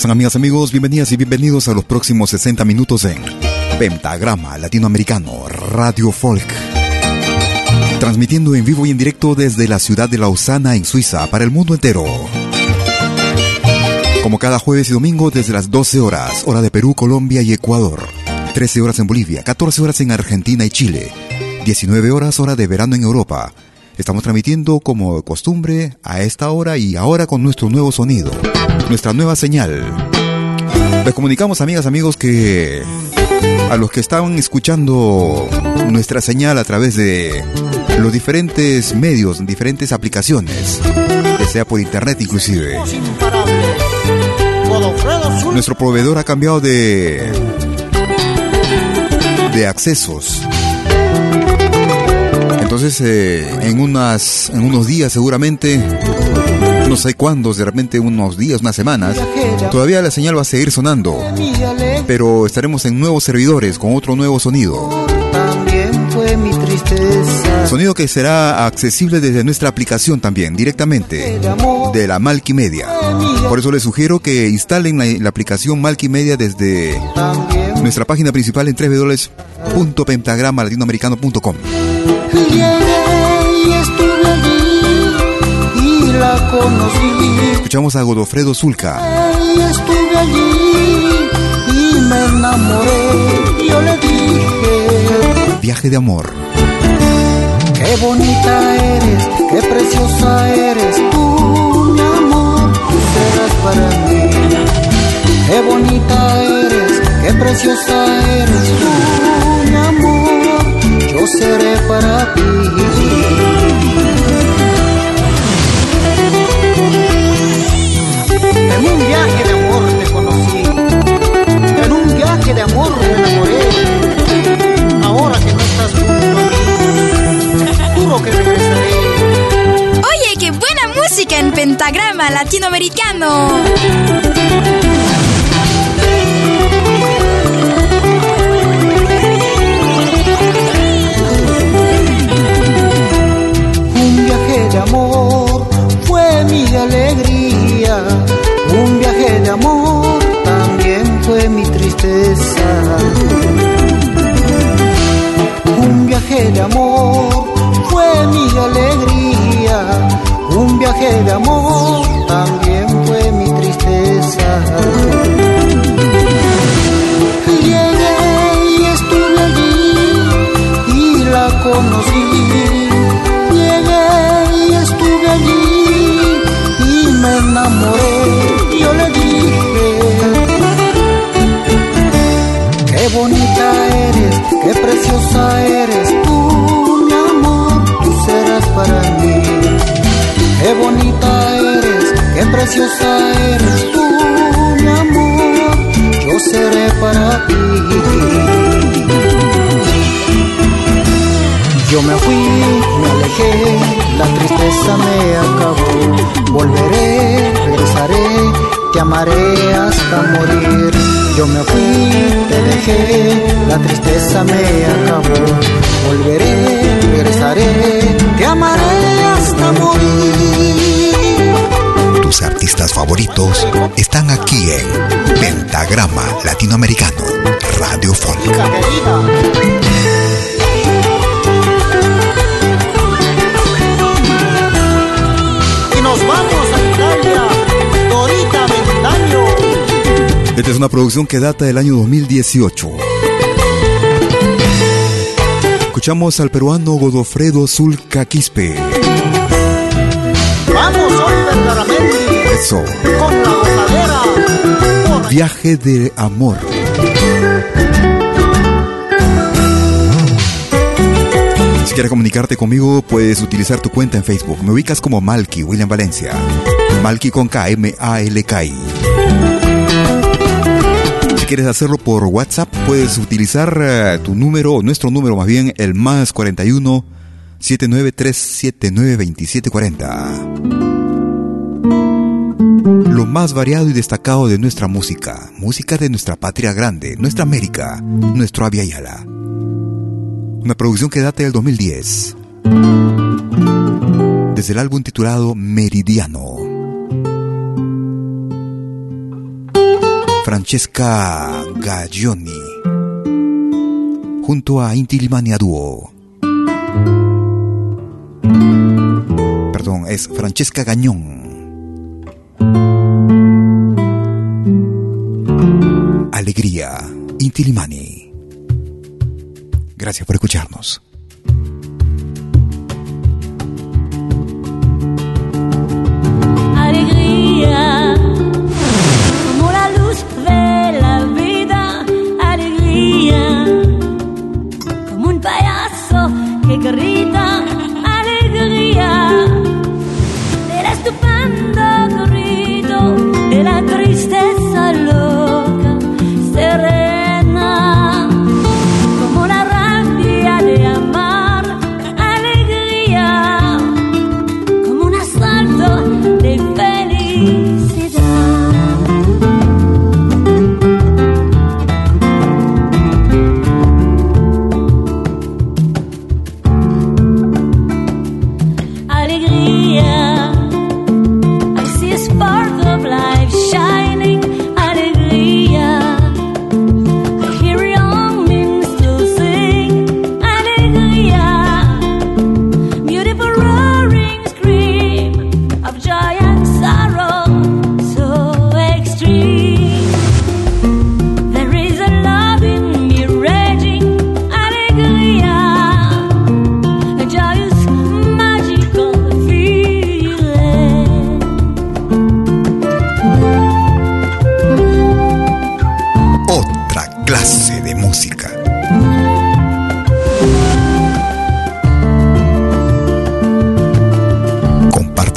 Están amigas, amigos? Bienvenidas y bienvenidos a los próximos 60 minutos en Pentagrama Latinoamericano Radio Folk. Transmitiendo en vivo y en directo desde la ciudad de Lausana, en Suiza, para el mundo entero. Como cada jueves y domingo desde las 12 horas, hora de Perú, Colombia y Ecuador. 13 horas en Bolivia, 14 horas en Argentina y Chile. 19 horas hora de verano en Europa. Estamos transmitiendo como de costumbre a esta hora y ahora con nuestro nuevo sonido, nuestra nueva señal. Les comunicamos, amigas, amigos, que a los que estaban escuchando nuestra señal a través de los diferentes medios, diferentes aplicaciones, ya sea por internet inclusive. Nuestro proveedor ha cambiado de de accesos. Entonces, eh, en unas en unos días seguramente no sé cuándo, de repente unos días, unas semanas, todavía la señal va a seguir sonando. Pero estaremos en nuevos servidores con otro nuevo sonido. Sonido que será accesible desde nuestra aplicación también, directamente, de la Malkimedia. Por eso les sugiero que instalen la, la aplicación Malkimedia desde nuestra página principal en www.pentagramalatinoamericano.com. Llegué y estuve allí y la conocí. Escuchamos a Godofredo Zulca. Y estuve allí y me enamoré. Yo le dije, Viaje de amor. qué bonita eres, qué preciosa eres tú, mi amor, tú serás para mí. Qué bonita eres, qué preciosa eres tú, mi amor, yo seré para ti. En un viaje de amor te conocí, en un viaje de amor me enamoré. Ahora que no estás junto a mí, juro que regresaré. Oye, qué buena música en pentagrama latinoamericano. Alegría, un viaje de amor también fue mi tristeza. Un viaje de amor fue mi alegría, un viaje de amor también fue mi tristeza. Eres, qué preciosa eres tú, mi amor, tú serás para mí. Qué bonita eres, qué preciosa eres tú, mi amor, yo seré para ti. Yo me fui, me alejé, la tristeza me acabó. Volveré, regresaré, te amaré hasta morir. Yo me fui, te dejé, la tristeza me acabó. Volveré, regresaré, te amaré hasta morir. Tus artistas favoritos están aquí en Pentagrama Latinoamericano, Radio Folk. Esta es una producción que data del año 2018. Escuchamos al peruano Godofredo Zulca Quispe. Vamos, Oliver Garamendi, Eso, con la gozadera. Viaje de amor. Si quieres comunicarte conmigo, puedes utilizar tu cuenta en Facebook. Me ubicas como Malky William Valencia. Malky con K, M-A-L-K-I. Quieres hacerlo por WhatsApp, puedes utilizar eh, tu número, nuestro número más bien, el más 41 79379 2740. Lo más variado y destacado de nuestra música, música de nuestra patria grande, nuestra América, nuestro Avia Yala. Una producción que data del 2010. Desde el álbum titulado Meridiano. Francesca Gaglioni. Junto a Inti Limani a dúo. Perdón, es Francesca Gañón. Alegría, Inti Limani. Gracias por escucharnos.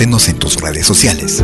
En tus redes sociales.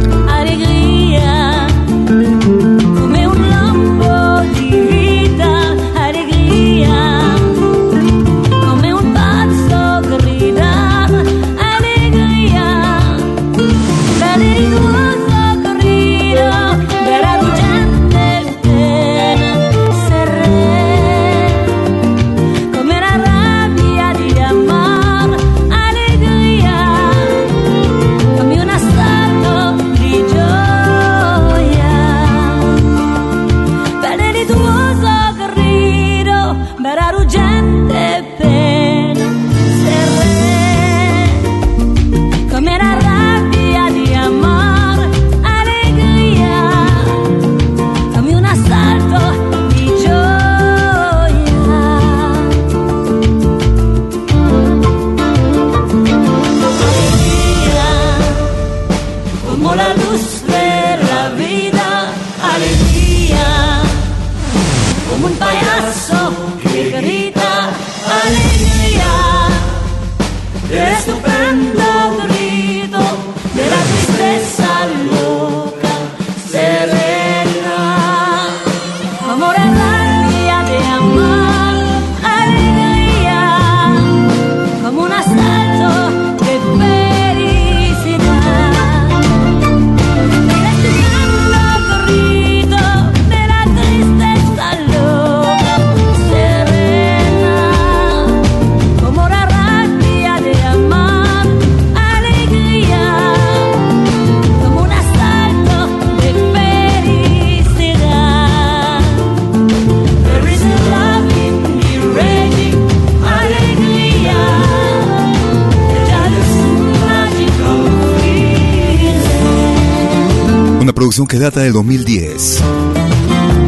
Que data del 2010.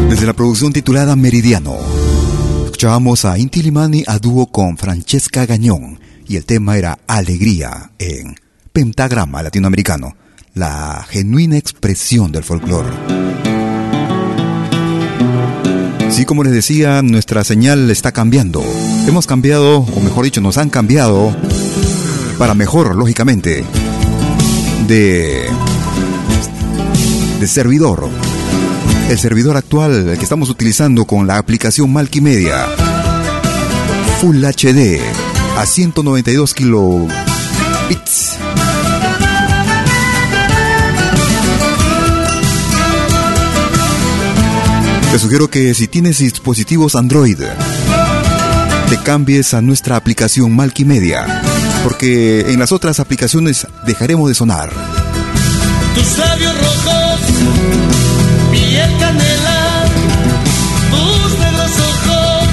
Desde la producción titulada Meridiano. Escuchábamos a Inti Limani a dúo con Francesca Gañón y el tema era Alegría en Pentagrama Latinoamericano, la genuina expresión del folclore. Sí, como les decía, nuestra señal está cambiando. Hemos cambiado, o mejor dicho, nos han cambiado para mejor, lógicamente, de de servidor. El servidor actual que estamos utilizando con la aplicación Malkimedia. Full HD a 192 kilobits. Te sugiero que si tienes dispositivos Android, te cambies a nuestra aplicación Malkimedia, porque en las otras aplicaciones dejaremos de sonar. Piel canela, tus negros ojos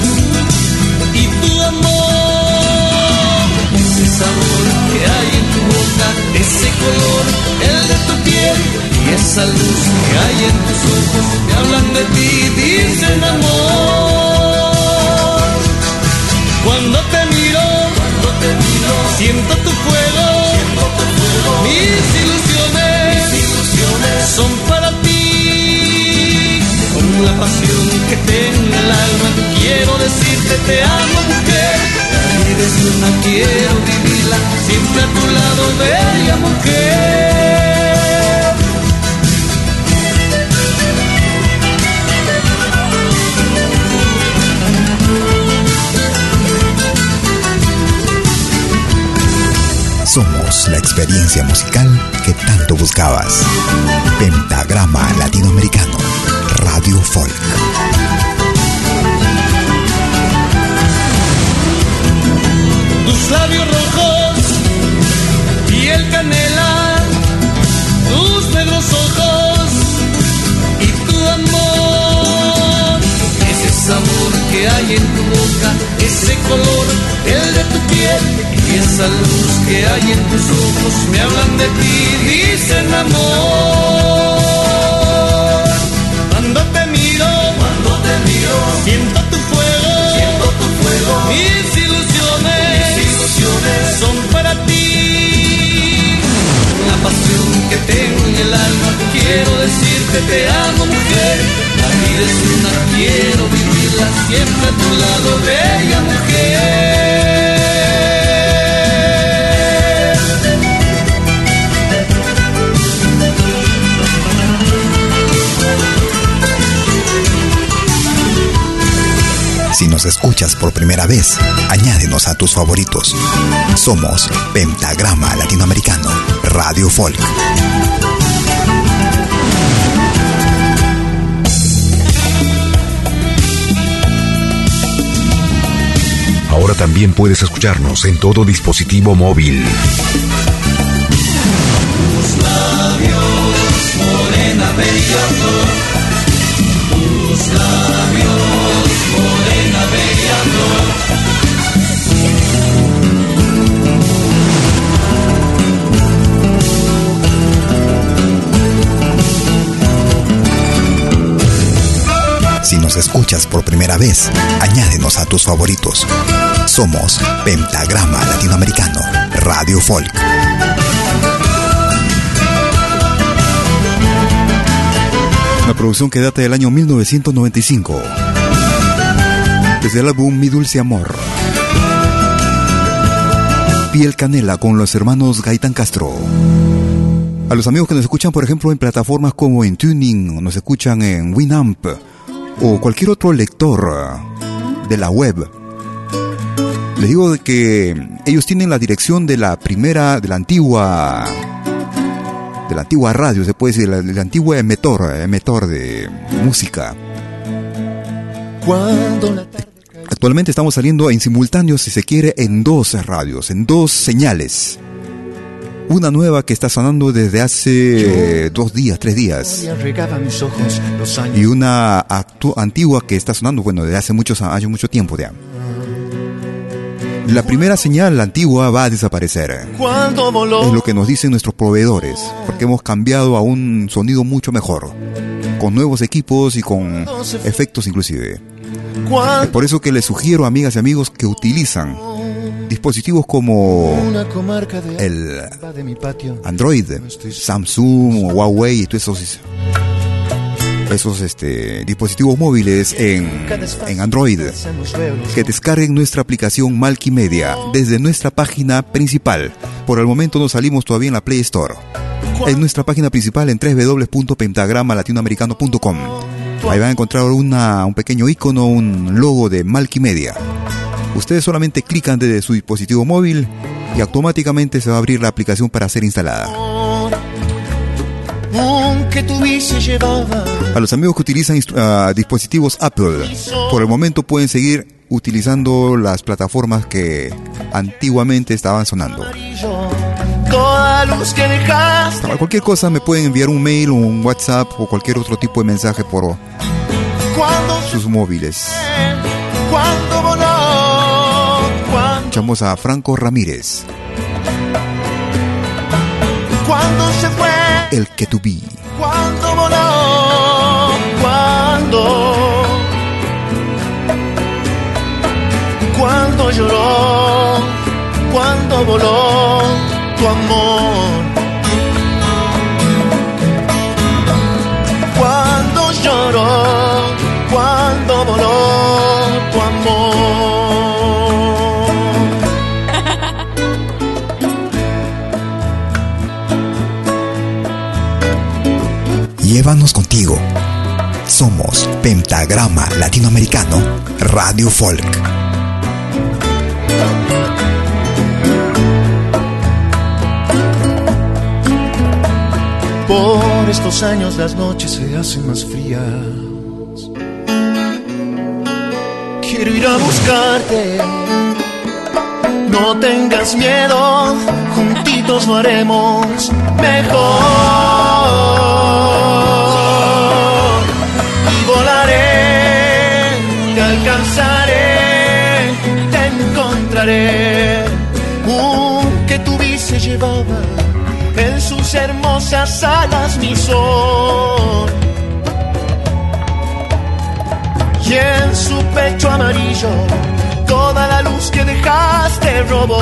y tu amor. Ese sabor que hay en tu boca, ese color, el de tu piel y esa luz que hay en tus ojos, me hablan de ti, dicen amor. Cuando te miro, cuando te miro, siento tu fuego, siento tu fuego. Mis ilusiones, la pasión que tengo en el alma, quiero decirte te amo mujer. Es una, quiero vivirla, siempre a tu lado, bella mujer. Somos la experiencia musical que tanto buscabas. Pentagrama Latinoamericano, Radio Folk. tus labios rojos, piel canela, tus negros ojos y tu amor. Ese sabor que hay en tu boca, ese color, el de tu piel y esa luz que hay en tus ojos me hablan de ti, dicen amor. Siento tu fuego, siento tu fuego. Mis ilusiones, mis ilusiones son para ti. La pasión que tengo en el alma, quiero decirte te amo mujer. La vida es una, quiero vivirla siempre a tu lado, bella mujer. Nos escuchas por primera vez, añádenos a tus favoritos. Somos Pentagrama Latinoamericano, Radio Folk. Ahora también puedes escucharnos en todo dispositivo móvil. morena Si nos escuchas por primera vez, añádenos a tus favoritos. Somos Pentagrama Latinoamericano, Radio Folk. Una producción que data del año 1995. Desde el álbum Mi Dulce Amor. Piel Canela con los hermanos Gaitán Castro. A los amigos que nos escuchan, por ejemplo, en plataformas como en Tuning, nos escuchan en Winamp, o cualquier otro lector de la web, les digo que ellos tienen la dirección de la primera, de la antigua de la antigua radio, se puede decir, del antiguo emetor, emetor de música. Actualmente estamos saliendo en simultáneo, si se quiere, en dos radios, en dos señales. Una nueva que está sonando desde hace dos días, tres días. Y una antigua que está sonando, bueno, desde hace muchos años, mucho tiempo ya. La primera señal antigua va a desaparecer. Es lo que nos dicen nuestros proveedores, porque hemos cambiado a un sonido mucho mejor, con nuevos equipos y con efectos inclusive. Es por eso que les sugiero, amigas y amigos, que utilizan dispositivos como el Android, Samsung, Huawei y todos esos esos este, dispositivos móviles en, en Android que descarguen nuestra aplicación Media desde nuestra página principal. Por el momento no salimos todavía en la Play Store. En nuestra página principal en www.pentagramalatinoamericano.com. Ahí van a encontrar una, un pequeño icono, un logo de Media Ustedes solamente clican desde su dispositivo móvil y automáticamente se va a abrir la aplicación para ser instalada. A los amigos que utilizan dispositivos Apple, por el momento pueden seguir utilizando las plataformas que antiguamente estaban sonando. Para cualquier cosa me pueden enviar un mail, un WhatsApp o cualquier otro tipo de mensaje por sus móviles. Escuchamos a Franco Ramírez. Cuando se fue el que tú vi. Cuando voló, cuando, cuando lloró, cuando voló tu amor. Llévanos contigo. Somos Pentagrama Latinoamericano Radio Folk. Por estos años las noches se hacen más frías. Quiero ir a buscarte. No tengas miedo, juntitos lo haremos mejor. alcanzaré, te encontraré. Un que tu se llevaba en sus hermosas alas mi sol. Y en su pecho amarillo que dejaste robó.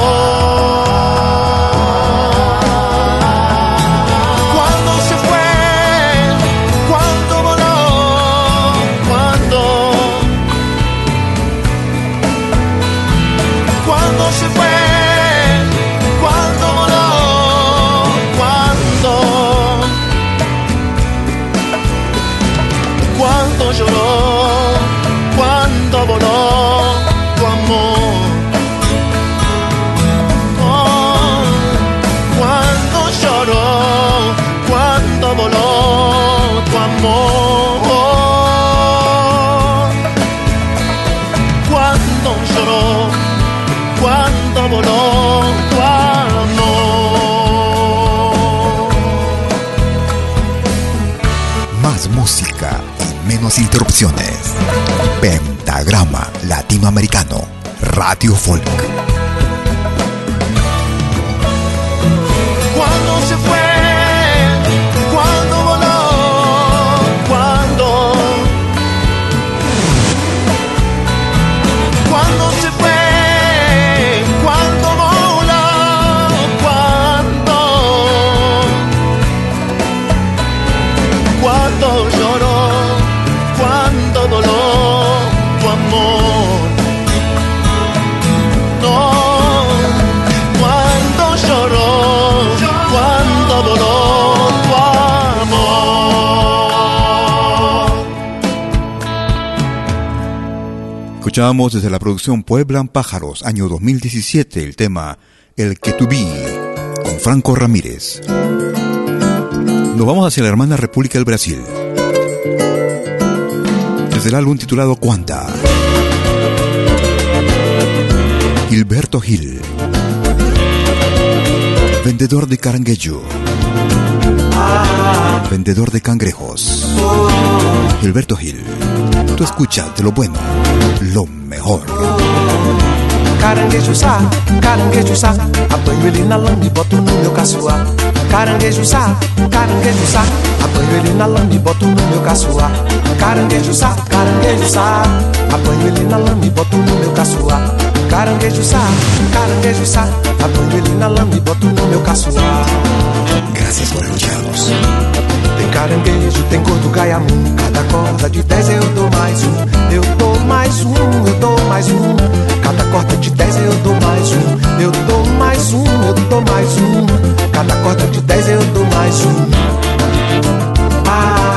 Latinoamericano, Radio Folk. Escuchamos desde la producción Pueblan Pájaros, año 2017, el tema El que tú vi, con Franco Ramírez. Nos vamos hacia la hermana República del Brasil. Desde el álbum titulado Cuanta. Gilberto Gil. Vendedor de caranguejo. Vendedor de cangrejos. Gilberto Gil. Tú escuchas de lo bueno, lo mejor. Caranguejo sá, caranguejo sá, apanho ele na lama e boto no meu caçoar. Caranguejo sá, caranguejo sá, apanho ele na lama e boto no meu caçoar. Caranguejo sá, caranguejo sá, apanho ele na lama e boto no meu caçoar. Caranguejo sá, caranguejo sá, apanho ele na lama e boto no meu caçoar. Gracias por escucharnos. Caranguejo, tem gordo gaiamu. Cada corda de dez eu dou mais um. Eu dou mais um, eu dou mais um. Cada corda de dez eu dou mais um. Eu dou mais um, eu dou mais um. Cada corda de dez eu dou mais um. Ah,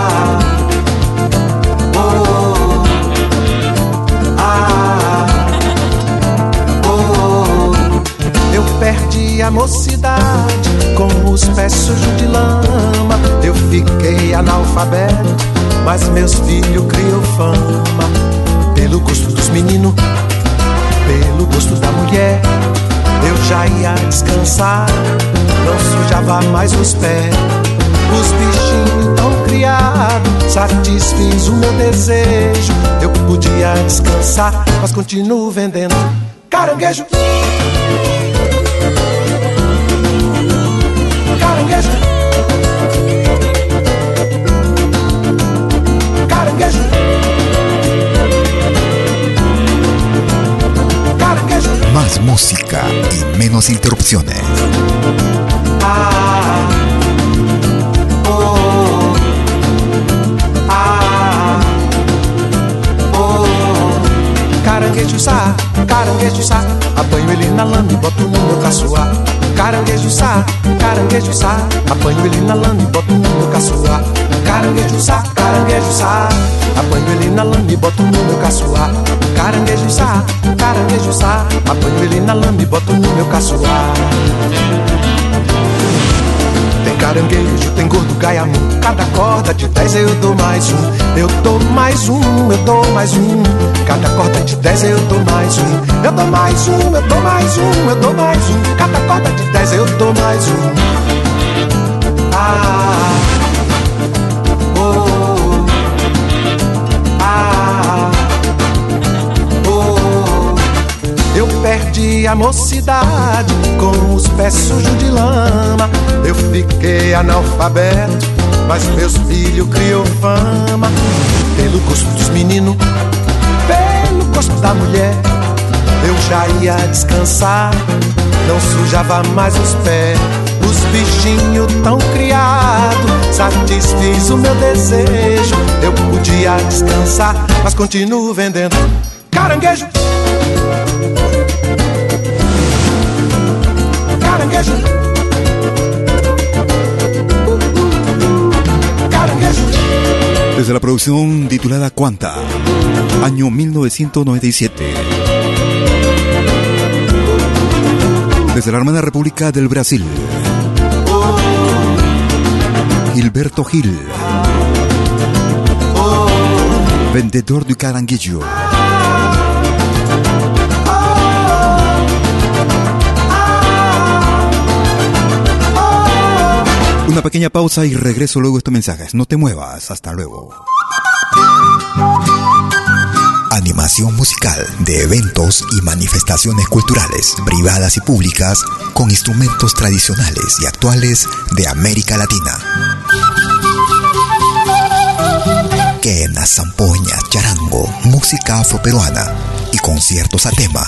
mocidade com os pés sujos de lama. Eu fiquei analfabeto, mas meus filhos criou fama. Pelo gosto dos meninos, pelo gosto da mulher. Eu já ia descansar, não sujava mais os pés. Os bichinhos tão criados, satisfiz o meu desejo. Eu podia descansar, mas continuo vendendo caranguejo. Caranguejo. Caranguejo. Caranguejo. Más música y menos interrupciones. Ah, oh, ah, oh. Caranguejo sá, caranguejo sá, apanho ele na lama e boto no meu caçoar. Caranguejo sá, caranguejo sá, apanho ele na lama e boto no meu caçoar. Caranguejo sá, caranguejo sá, apanho ele na lama e boto no meu caçoar. Caranguejo sá, caranguejo sá, apanho ele na lama e boto no meu caçoar. Caranguejo, tem gordo gaiamu Cada corda de dez eu dou mais um. Eu dou mais um, eu dou mais um. Cada corda de dez eu dou mais um. Eu dou mais um, eu dou mais um, eu dou mais um. Cada corda de dez eu dou mais um. Ah, perdi a mocidade com os pés sujos de lama. Eu fiquei analfabeto, mas meus filhos criou fama. Pelo gosto dos meninos, pelo gosto da mulher, eu já ia descansar, não sujava mais os pés. Os bichinhos tão criados, satisfiz o meu desejo. Eu podia descansar, mas continuo vendendo caranguejo. Desde la producción titulada Cuanta, año 1997. Desde la hermana República del Brasil. Gilberto Gil. Vendedor de caranguillo. Una pequeña pausa y regreso luego estos mensajes. No te muevas. Hasta luego. Animación musical de eventos y manifestaciones culturales, privadas y públicas, con instrumentos tradicionales y actuales de América Latina. Quena, zampoña, charango, música afroperuana y conciertos a tema.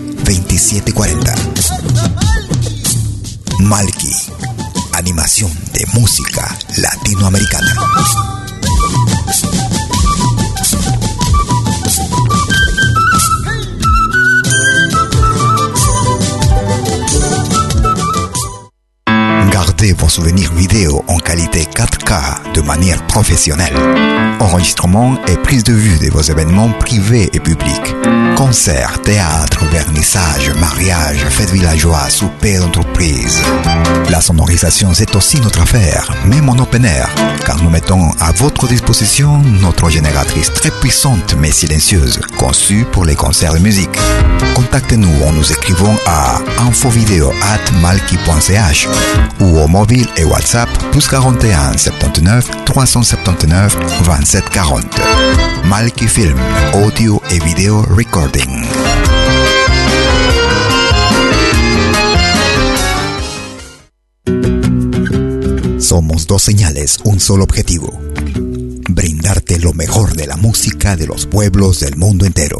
2740. Malki, animación de música latinoamericana. Gardez vos souvenirs vidéo en qualité 4K de manière professionnelle. Enregistrement et prise de vue de vos événements privés et publics. Concerts, théâtre, vernissage, mariage, fêtes villageois, souper d'entreprise. La sonorisation, c'est aussi notre affaire, même en open air, car nous mettons à votre disposition notre génératrice très puissante mais silencieuse, conçue pour les concerts de musique. Contactez-nous en nous écrivant à infovideo@malki.ch ou au mobile et WhatsApp plus 41 79 379 27 40. Malki Film, audio et vidéo recording. Somos dos señales, un solo objetivo. Brindarte lo mejor de la música de los pueblos del mundo entero.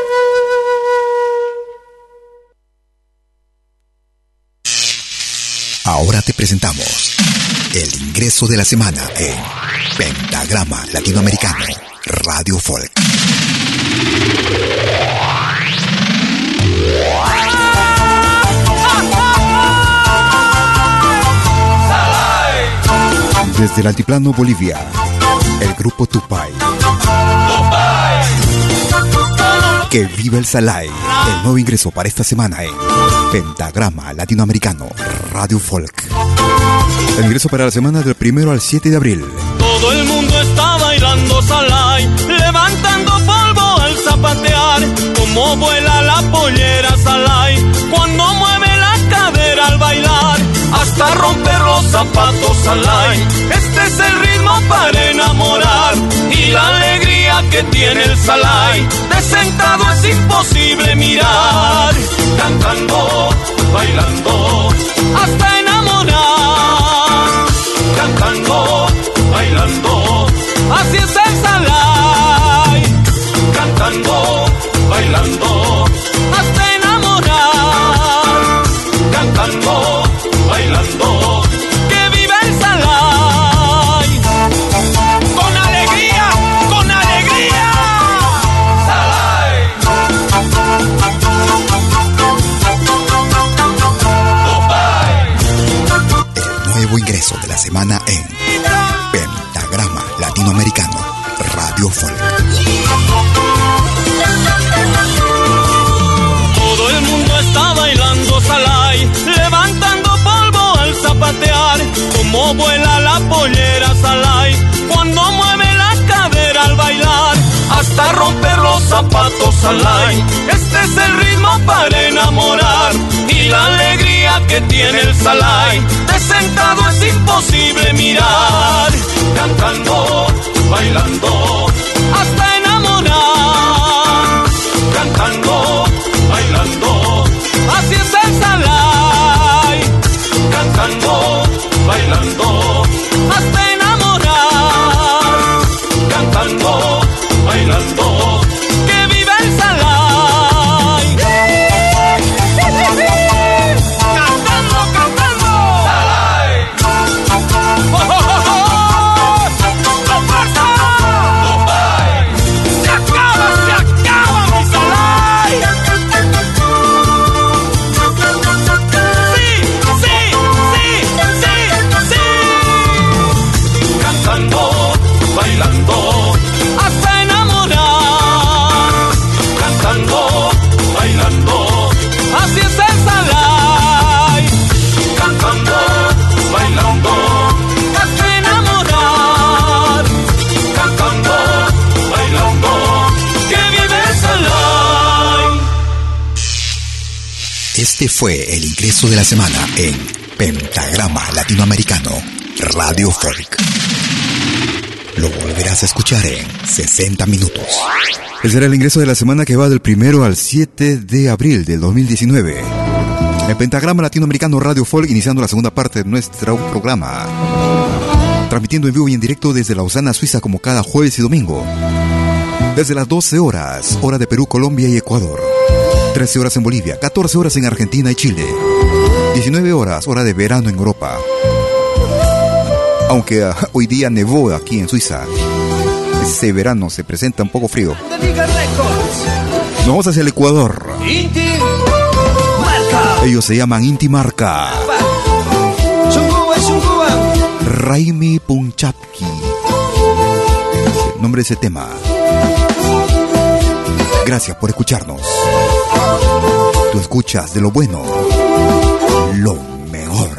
Ahora te presentamos el ingreso de la semana en Pentagrama Latinoamericano, Radio Folk. Desde el altiplano Bolivia, el grupo Tupay. Que vive el Salai, el nuevo ingreso para esta semana en Pentagrama Latinoamericano, Radio Folk. El ingreso para la semana del primero al 7 de abril. Todo el mundo está bailando Salai, levantando polvo al zapatear, como vuela la pollera Salai, cuando mueve la cadera al bailar, hasta romper los zapatos Salai. Este es el ritmo para enamorar y la alegría que tiene el Salai. De sentado es imposible mirar, cantando, bailando, hasta enamorar, cantando, bailando, así es el Salai, cantando, bailando, semana en Pentagrama Latinoamericano, Radio Folk. Todo el mundo está bailando Salai, levantando polvo al zapatear, como vuela la pollera Salai, cuando mueve la cadera al bailar, hasta romper los zapatos Salai. Este es el ritmo para enamorar y la alegría que tiene el Salai. De sentado es imposible mirar, cantando, bailando, hasta enamorar, cantando, bailando, de la semana en Pentagrama Latinoamericano, Radio Folk. Lo volverás a escuchar en 60 minutos. Ese será el ingreso de la semana que va del primero al 7 de abril del 2019. El Pentagrama Latinoamericano Radio Folk iniciando la segunda parte de nuestro programa. Transmitiendo en vivo y en directo desde Lausana, Suiza como cada jueves y domingo. Desde las 12 horas, hora de Perú, Colombia y Ecuador. 13 horas en Bolivia, 14 horas en Argentina y Chile. 19 horas, hora de verano en Europa. Aunque ah, hoy día nevó aquí en Suiza. Ese verano se presenta un poco frío. Nos vamos hacia el Ecuador. Ellos se llaman Inti Marca. Chunguba, chunguba Raimi Punchapki. Nombre de ese tema. Gracias por escucharnos. Tú escuchas de lo bueno, lo mejor.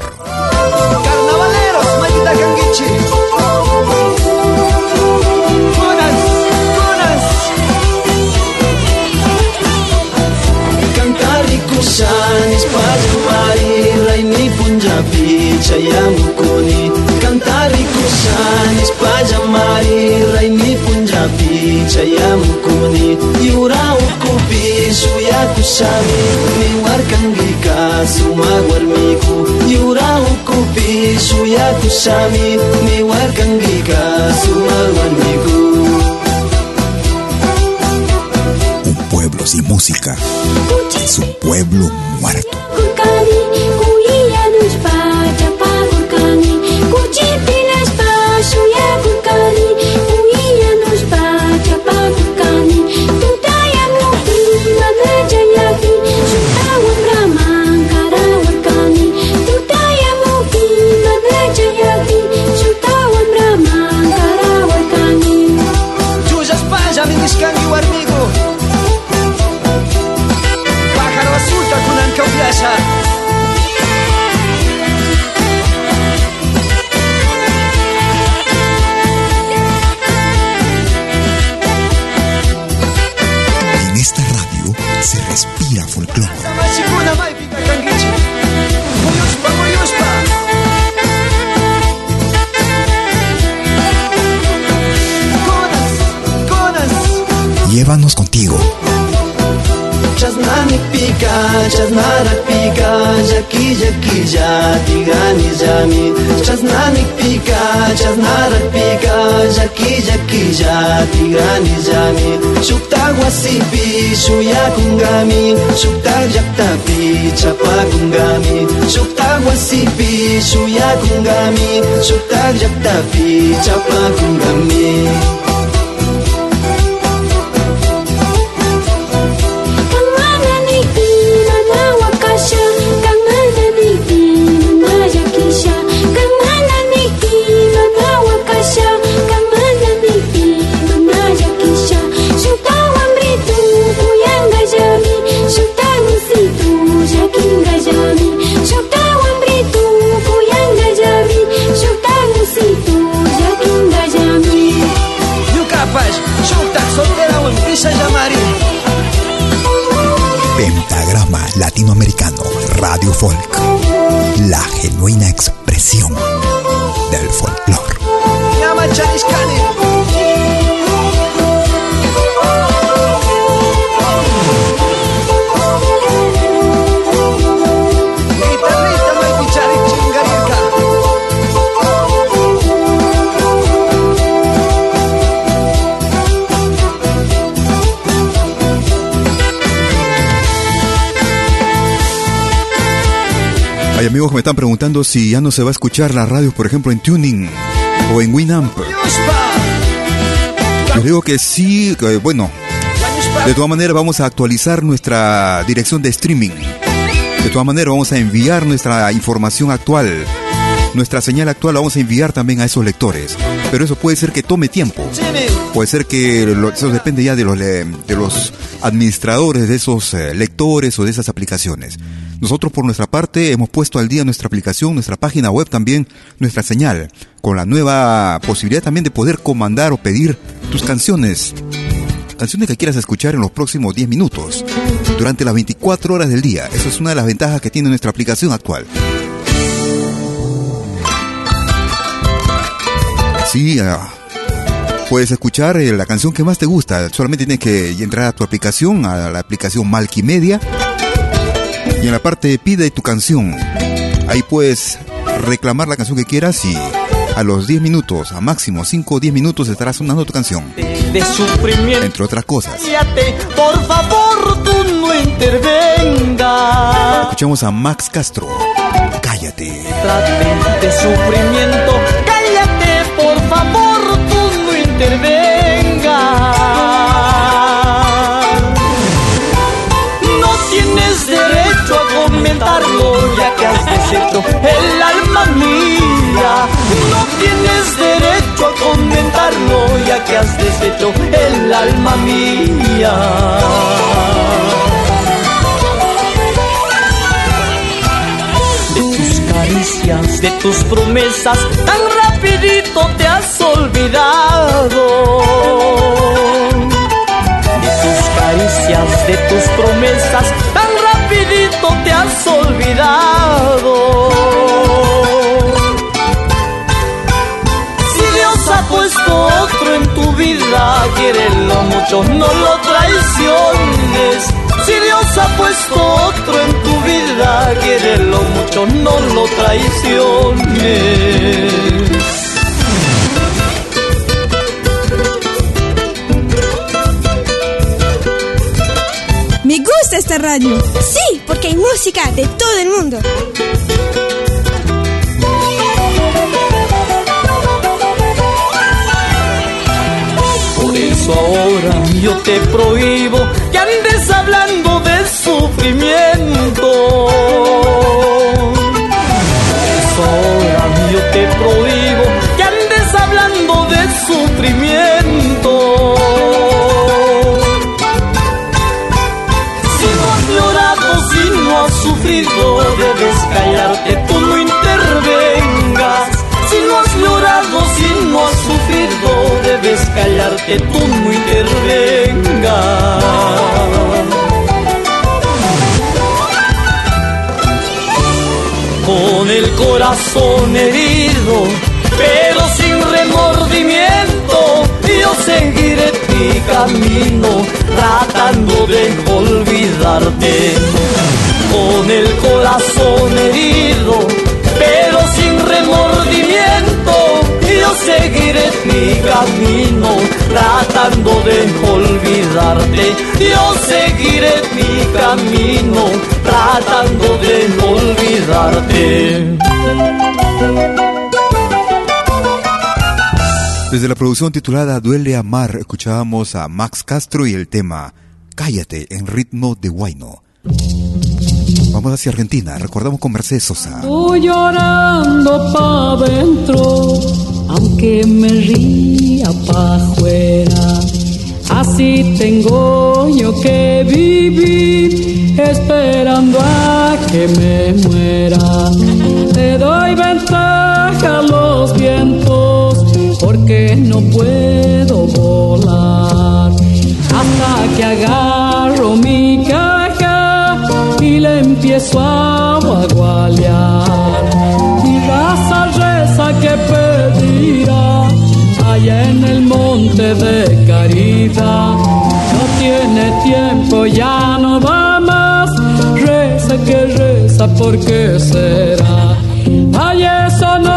Carnavaleros, maldita canguichi Buenas, buenas Cantari kusanis pajamari Raini punjabi chayamukuni Cantari kusanis pajamari Raini punjabi chayamukuni Yura ukupi suya kusami Niwarkangika sumagwarmiku Yura ukupi suya kusami Niwarkangika sumagwarmiku Un pueblo sin música es un pueblo muerto. Takunan Кизя, кизя, дига, низями Чаз на ник пика, чаз на рак пика Жаки, жаки, жа, дига, низями Шукта гуасипи, шуя кунгами Шукта жактапи, чапа кунгами Шукта гуасипи, шуя кунгами Шукта жактапи, чапа кунгами Шукта Latinoamericano Radio Folk. La genuina expresión me están preguntando si ya no se va a escuchar la radio, por ejemplo, en Tuning o en Winamp. Les digo que sí, que, bueno, de todas maneras vamos a actualizar nuestra dirección de streaming. De todas maneras vamos a enviar nuestra información actual. Nuestra señal actual la vamos a enviar también a esos lectores. Pero eso puede ser que tome tiempo. Puede ser que eso depende ya de los, de los administradores de esos eh, lectores o de esas aplicaciones. Nosotros por nuestra parte hemos puesto al día nuestra aplicación, nuestra página web también, nuestra señal, con la nueva posibilidad también de poder comandar o pedir tus canciones. Canciones que quieras escuchar en los próximos 10 minutos, durante las 24 horas del día. Esa es una de las ventajas que tiene nuestra aplicación actual. Sí, ah, puedes escuchar eh, la canción que más te gusta. Solamente tienes que entrar a tu aplicación, a la aplicación Malkimedia. Y en la parte de pide tu canción, ahí puedes reclamar la canción que quieras y a los 10 minutos, a máximo 5 o 10 minutos estarás sonando tu canción. de sufrimiento. Entre otras cosas. Cállate, por favor, tú no intervengas. Escuchamos a Max Castro. Cállate. De sufrimiento. Cállate, por favor, tú no tienes derecho a comentarlo ya que has deshecho el alma mía. No tienes derecho a comentarlo ya que has deshecho el alma mía. de tus promesas, tan rapidito te olvidado. De tus caricias, de tus promesas, tan rapidito te has olvidado. Si Dios ha puesto otro en tu vida, quiérelo mucho, no lo traiciones. Si Dios ha puesto otro en tu vida, quiérelo mucho, no lo traiciones. Me gusta esta radio. Sí, porque hay música de todo el mundo. Por eso ahora yo te prohíbo que andes hablando de sufrimiento. Que tú no intervengas. Con el corazón herido, pero sin remordimiento, yo seguiré mi camino tratando de olvidarte. Con el corazón herido, yo seguiré mi camino tratando de olvidarte. Yo seguiré mi camino tratando de olvidarte. Desde la producción titulada Duele Amar, escuchábamos a Max Castro y el tema Cállate en ritmo de Guayno. Vamos hacia Argentina, recordamos con Mercedes Sosa. Estoy llorando pa' dentro, aunque me ría pa' afuera. Así tengo yo que vivir, esperando a que me muera. Te doy ventaja a los vientos, porque no puedo volar. Hasta que agarro mi caja y le empiezo a bagualear. En el monte de caridad. No tiene tiempo, ya no va más. Reza que reza, ¿por qué será? Valles sonoros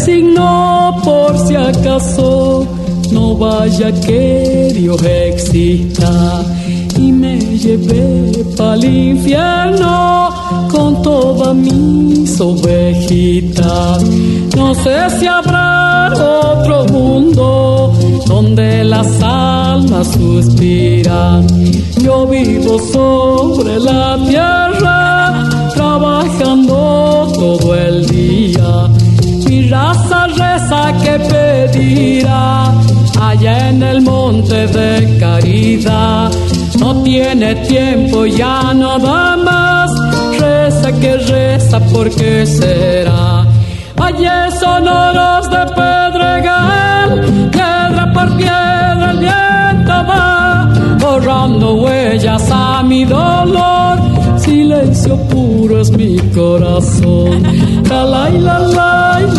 Me persignó por si acaso no vaya que Dios exista y me llevé pa'l infierno con todas mis ovejitas. No sé si habrá otro mundo donde las almas suspiran. Yo vivo sobre la tierra trabajando todo el. Raza reza que pedirá allá en el monte de caridad. No tiene tiempo, ya no da más. Reza que reza, porque será? Allá sonoros de Pedregal, piedra por piedra el viento va, borrando huellas a mi dolor. Silencio puro es mi corazón. La la la la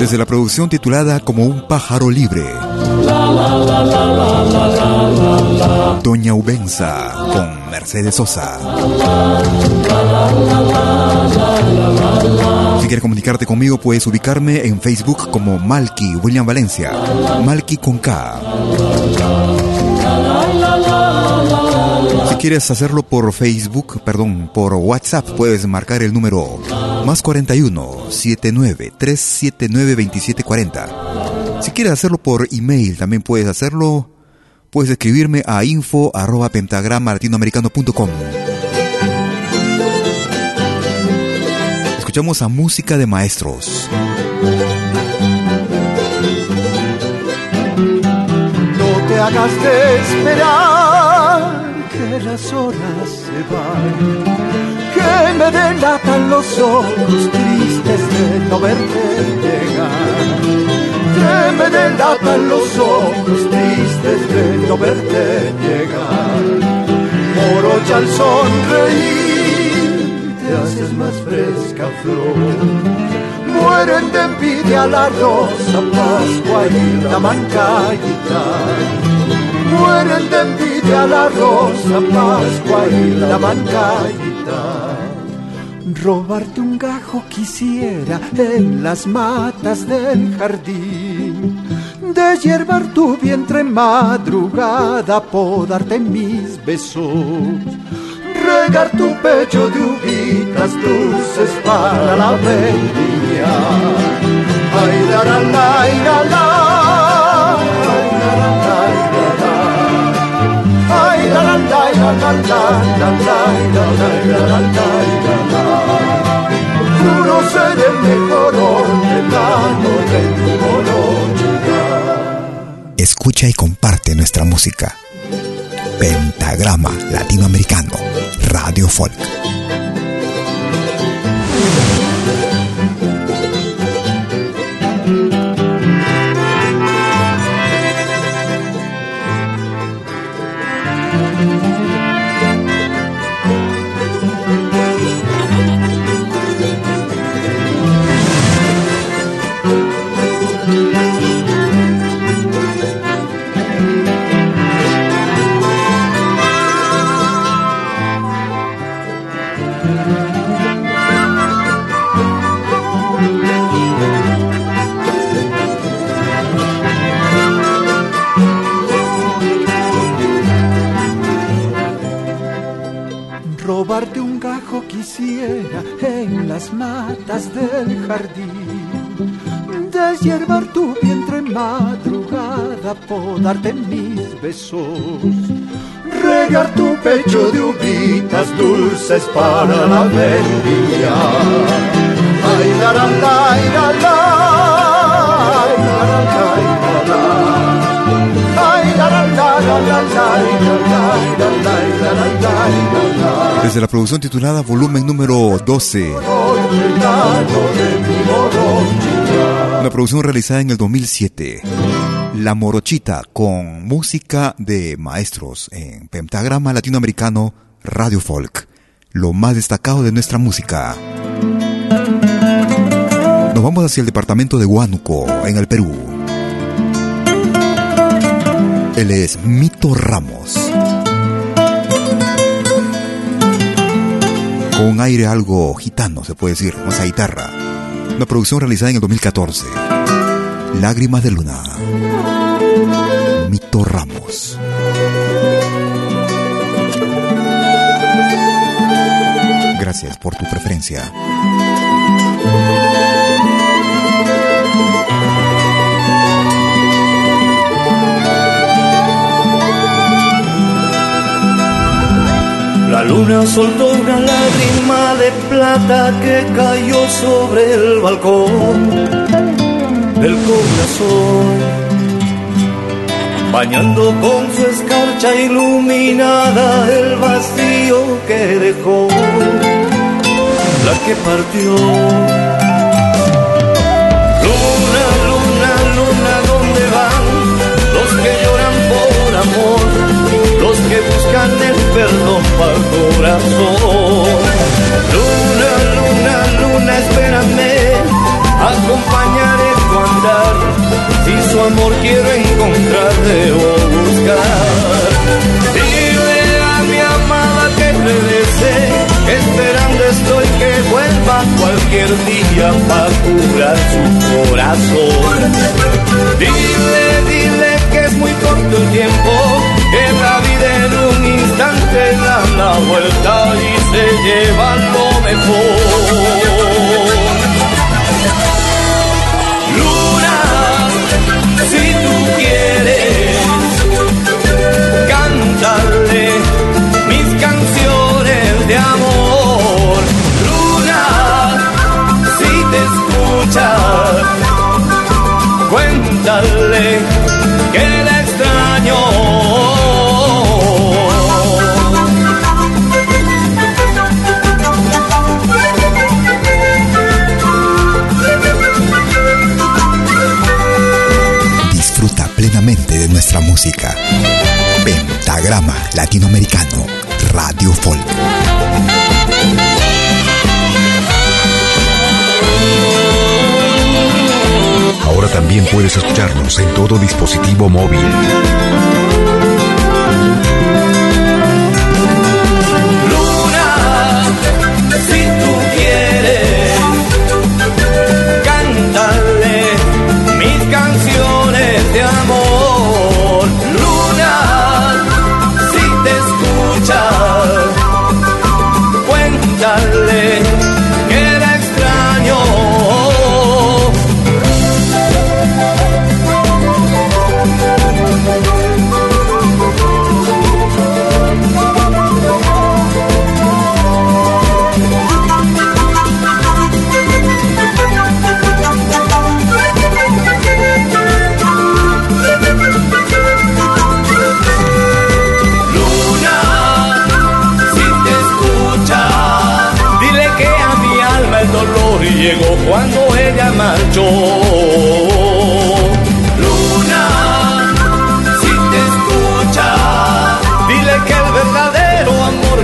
Desde la producción titulada Como un pájaro libre. Doña Ubenza con Mercedes Sosa. Si quieres comunicarte conmigo, puedes ubicarme en Facebook como Malky William Valencia. Malky con K. Quieres hacerlo por Facebook, perdón, por WhatsApp, puedes marcar el número más 41 79 379 2740. Si quieres hacerlo por email, también puedes hacerlo. Puedes escribirme a info arroba pentagrama latinoamericano.com. Escuchamos a música de maestros. No te hagas de esperar que las horas se van, que me delatan los ojos tristes de no verte llegar, que me delatan los ojos tristes de no verte llegar. Moro ya al sonreír te haces más fresca flor. Mueren de envidia la rosa, Pascua y la mancayita. Mueren de envidia la rosa, Pascua y la mancayita. Robarte un gajo quisiera en las matas del jardín. de hierbar tu vientre madrugada, podarte mis besos, regar tu pecho de uvitas dulces para la vendimia. Ay, la, la, la, la, la, ay, la, la, la, la, la, la, la, la, la, ser el mejor Escucha y comparte nuestra música. Pentagrama Latinoamericano, Radio Volk. Del jardín, deshiervar tu vientre madrugada, podarte mis besos, regar tu pecho de uvitas dulces para la vendimia. Ay, la, la, la, la, la, la, la, la, desde la producción titulada Volumen número 12. Una producción realizada en el 2007. La Morochita con música de maestros en pentagrama latinoamericano Radio Folk. Lo más destacado de nuestra música. Nos vamos hacia el departamento de Huánuco, en el Perú. Él es Mito Ramos. Con un aire algo gitano, se puede decir, con esa guitarra. Una producción realizada en el 2014. Lágrimas de Luna. Mito Ramos. Gracias por tu preferencia. La luna soltó una lágrima de plata que cayó sobre el balcón del corazón, bañando con su escarcha iluminada el vacío que dejó la que partió. Luna, luna, luna, ¿dónde van los que lloran por amor? Los que buscan el perdón para el corazón. Luna, luna, luna, espérame, acompañaré tu andar. Si su amor quiero encontrar, debo buscar. Dile a mi amada que regrese, esperando estoy que vuelva cualquier día para curar su corazón. Dile, dile que es muy corto el tiempo instante da la vuelta y se lleva lo mejor. Música. Pentagrama Latinoamericano, Radio Folk. Ahora también puedes escucharnos en todo dispositivo móvil. Luna,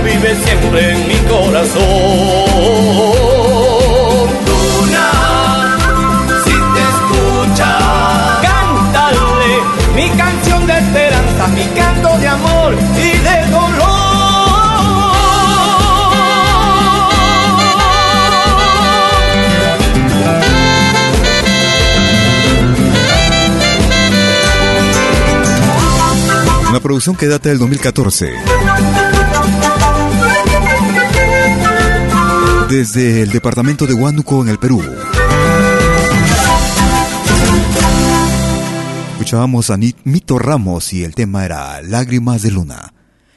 vive siempre en mi corazón. Luna, si te escucha, cántale mi canción de esperanza, mi canto de amor y de dolor. Una producción que data del 2014. Desde el departamento de Huánuco en el Perú. Escuchábamos a Mito Ramos y el tema era Lágrimas de Luna.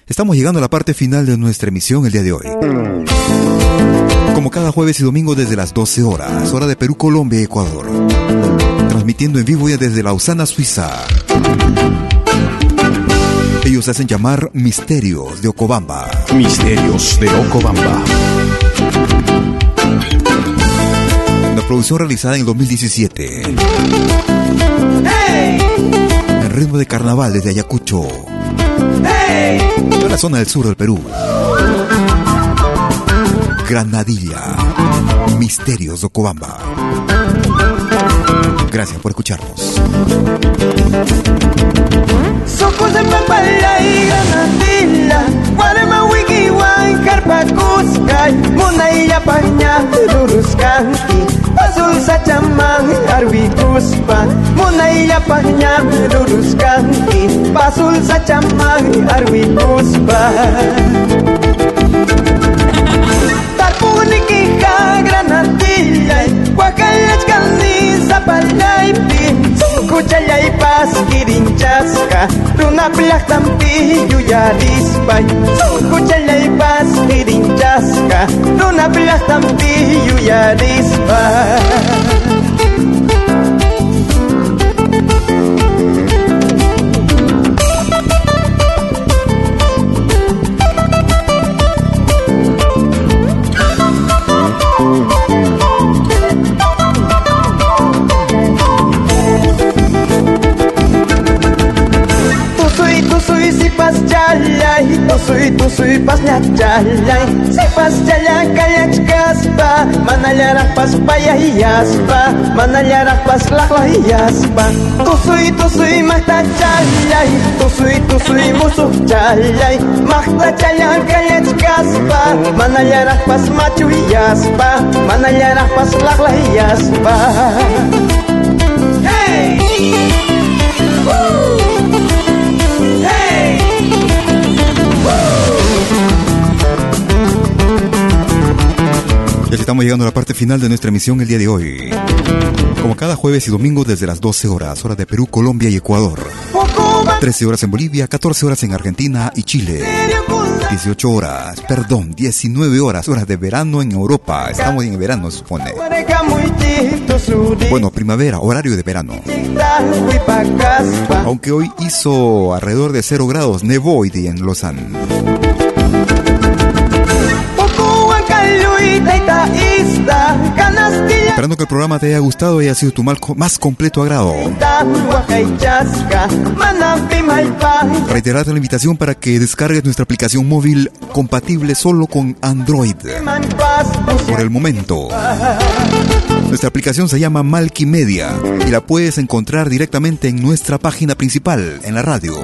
Estamos llegando a la parte final de nuestra emisión el día de hoy. Como cada jueves y domingo desde las 12 horas, hora de Perú, Colombia y Ecuador. Transmitiendo en vivo ya desde Lausana, Suiza. Ellos se hacen llamar Misterios de Ocobamba. Misterios de Ocobamba. Una producción realizada en el 2017. En ritmo de carnaval desde Ayacucho. De la zona del sur del Perú. Granadilla. Misterios de Ocobamba. Gracias por escucharnos. Sokos en papaya y granadilla Guarema wiki wan karpa kuskay Muna iya paña lurus kanki Azul sachaman arwi kuspa Muna iya paña lurus kanki Pasul sachaman arwi kuspa Tarpuni kika granadilla Guacayach kalni zapallaypi Kuchallay pas kirinchasqa Runapiaq tampi yuyarispay Kuchallay pas kirinchasqa Runapiaq tampi yuyarispay тусуй, тусуй, поснячаляй Сипастяля, колечко спа Манолярах паспая яспа Манолярах паслахла яспа Тусуй, тусуй, махтачаляй Тусуй, тусуй, мусухчаляй Махтачаля, колечко спа Манолярах пасмачу яспа Манолярах паслахла яспа Hey! Ya estamos llegando a la parte final de nuestra emisión el día de hoy. Como cada jueves y domingo desde las 12 horas, hora de Perú, Colombia y Ecuador. 13 horas en Bolivia, 14 horas en Argentina y Chile. 18 horas, perdón, 19 horas, horas de verano en Europa. Estamos en verano, supone. Bueno, primavera, horario de verano. Aunque hoy hizo alrededor de 0 grados, nevó hoy día en Lausanne. Esperando que el programa te haya gustado y haya sido tu más completo agrado. Reiterarte la invitación para que descargues nuestra aplicación móvil compatible solo con Android. Por el momento. Nuestra aplicación se llama Media y la puedes encontrar directamente en nuestra página principal, en la radio,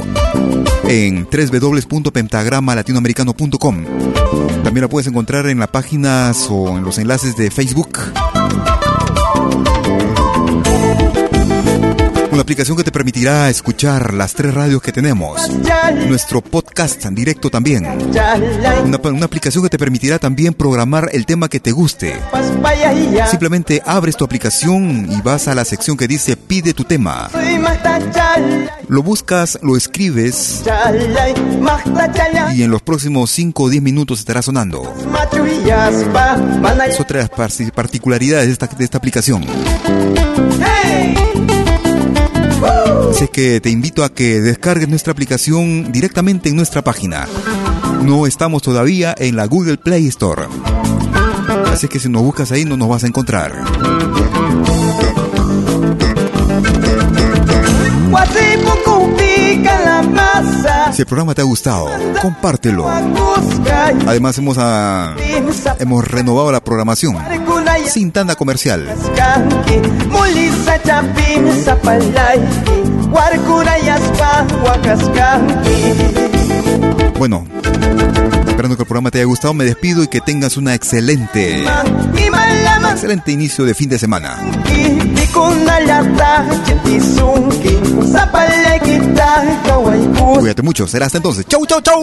en www.pentagramalatinoamericano.com. También la puedes encontrar en las páginas o en los enlaces de Facebook. you Una aplicación que te permitirá escuchar las tres radios que tenemos. Nuestro podcast en directo también. Una, aplicación que te permitirá también programar el tema que te guste. Simplemente abres tu aplicación y vas a la sección que dice pide tu tema. Lo buscas, lo escribes y en los próximos 5 o 10 minutos estará sonando. Es otra de las particularidades de esta, de esta aplicación. Así que te invito a que descargues nuestra aplicación directamente en nuestra página. No estamos todavía en la Google Play Store. Así que si nos buscas ahí no nos vas a encontrar. Si el programa te ha gustado, compártelo. Además hemos, ah, hemos renovado la programación sin tanda comercial. Bueno, esperando que el programa te haya gustado, me despido y que tengas una excelente, excelente inicio de fin de semana. Cuídate mucho, será hasta entonces. Chau, chau, chau.